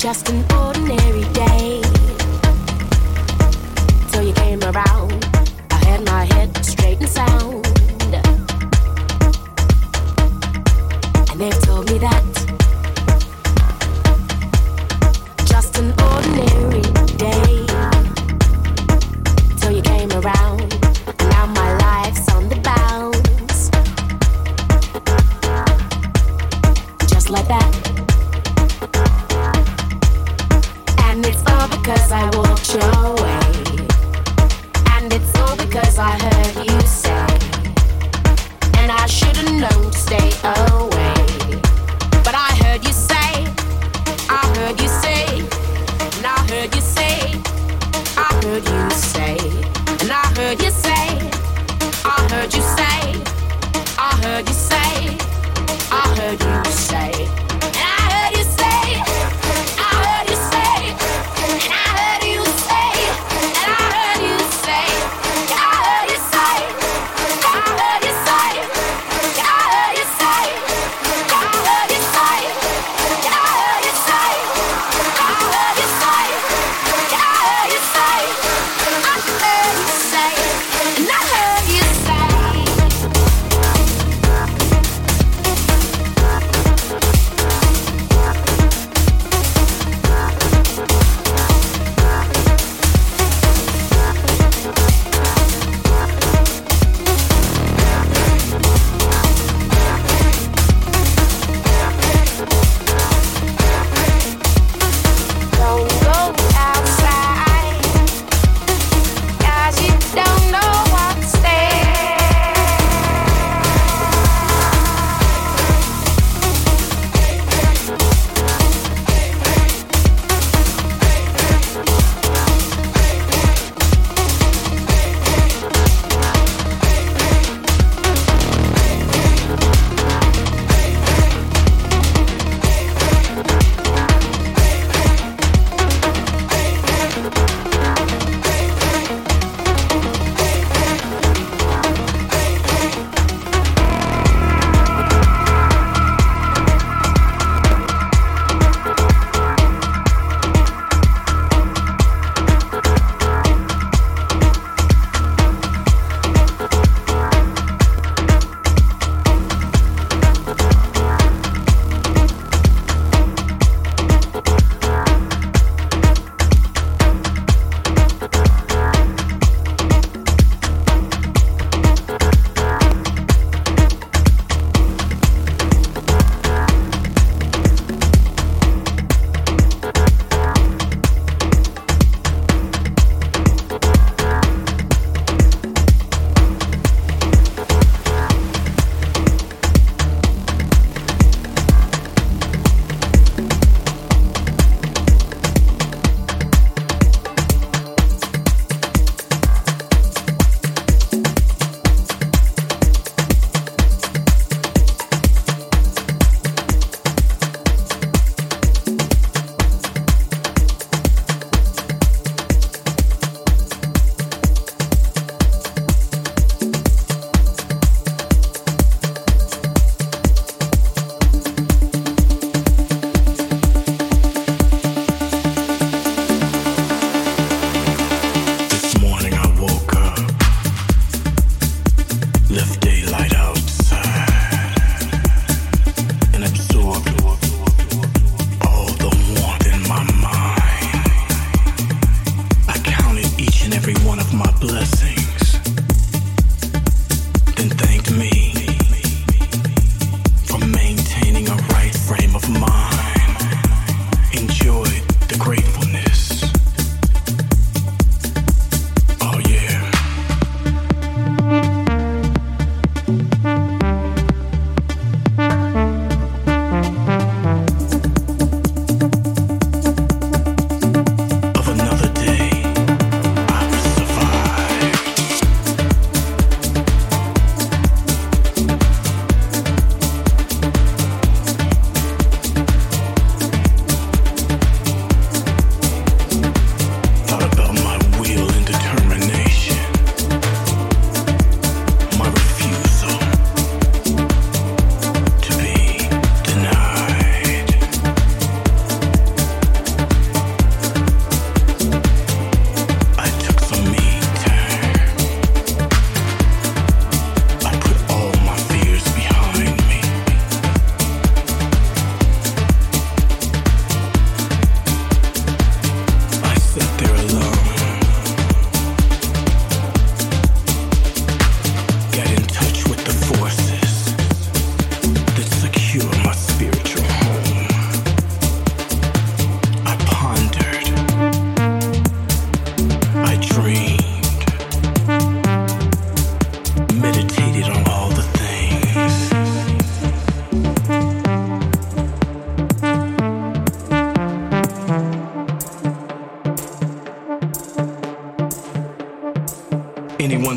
just an ordinary day. Till you came around, I had my head straight and sound. And they told me that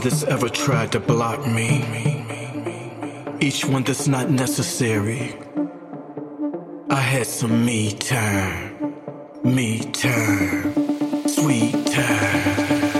that's ever tried to block me, each one that's not necessary. I had some me time, me time, sweet time.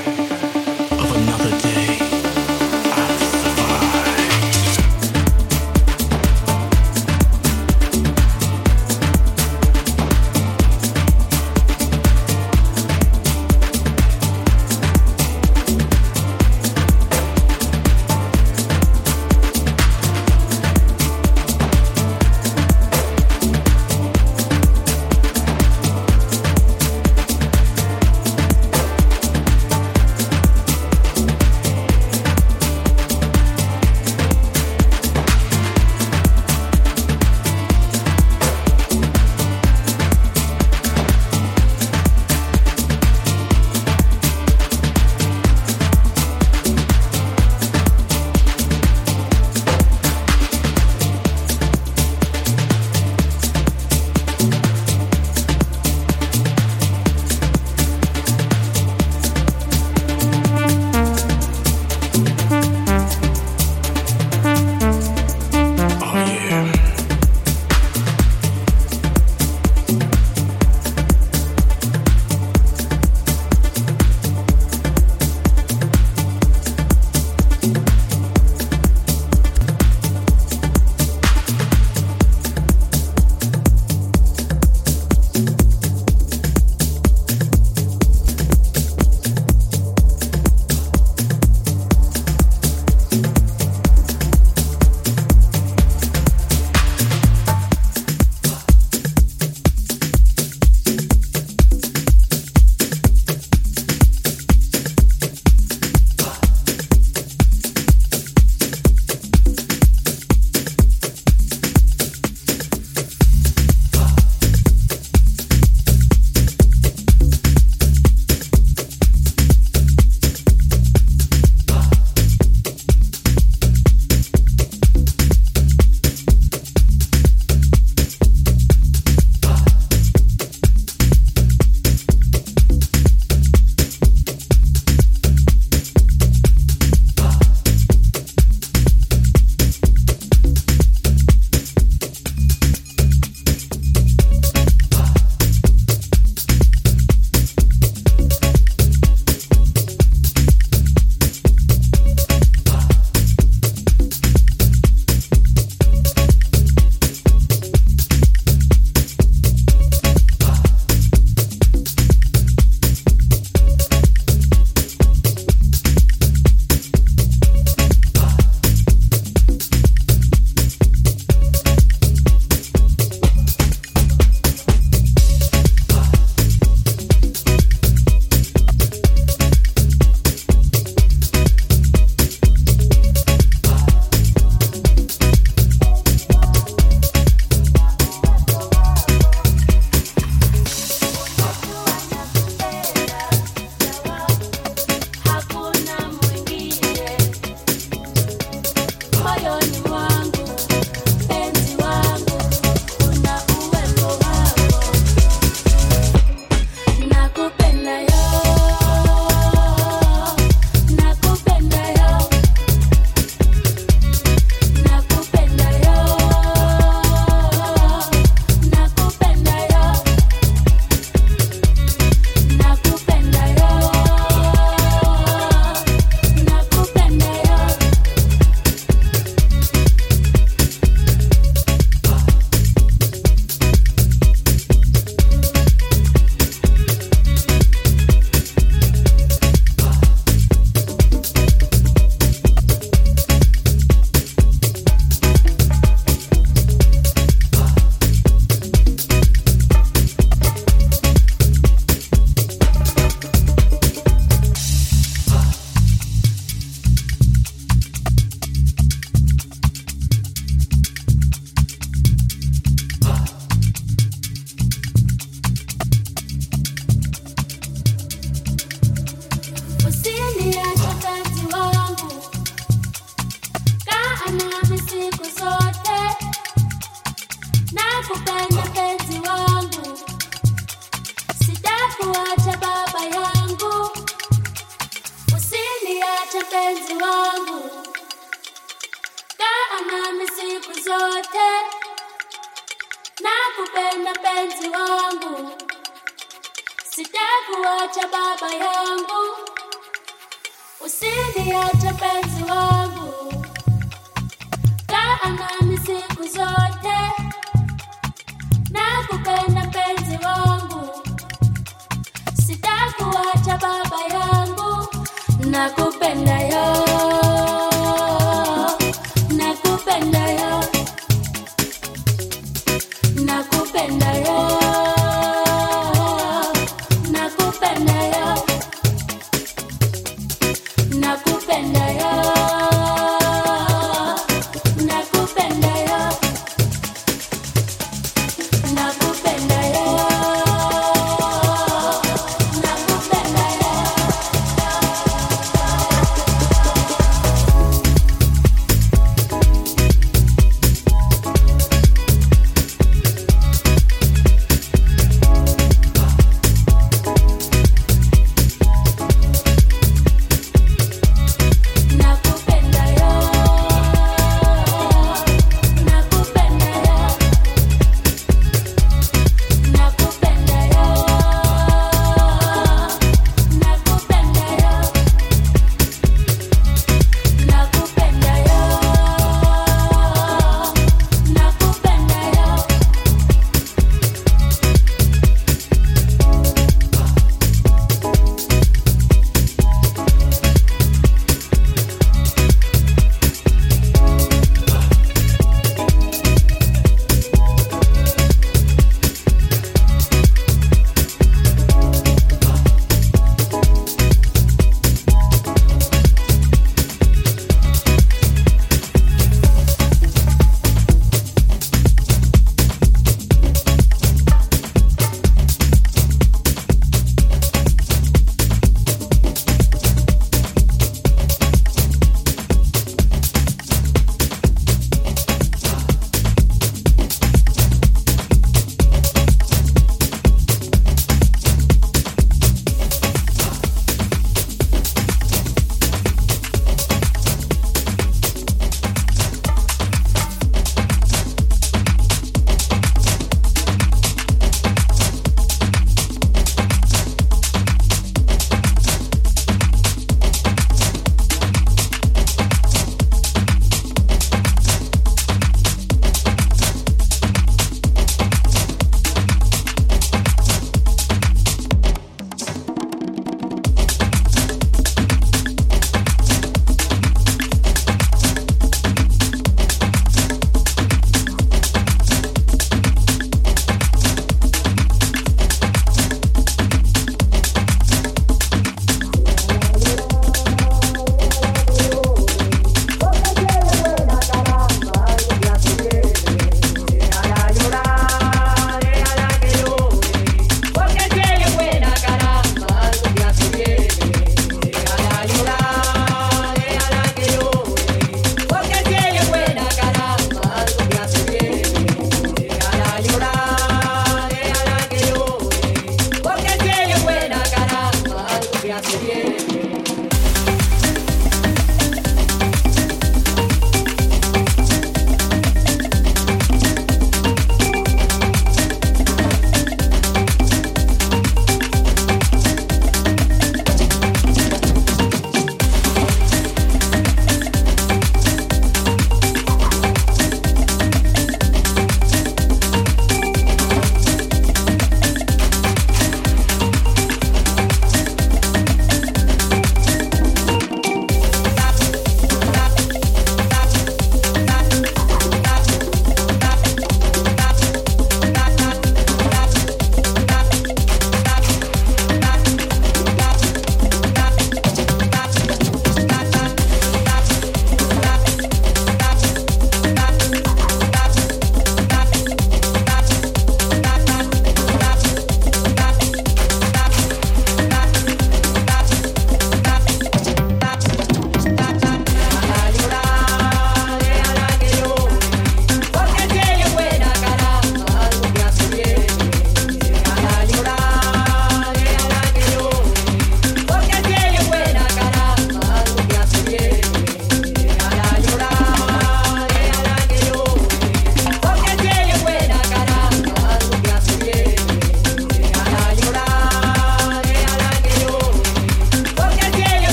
nakopenda yo.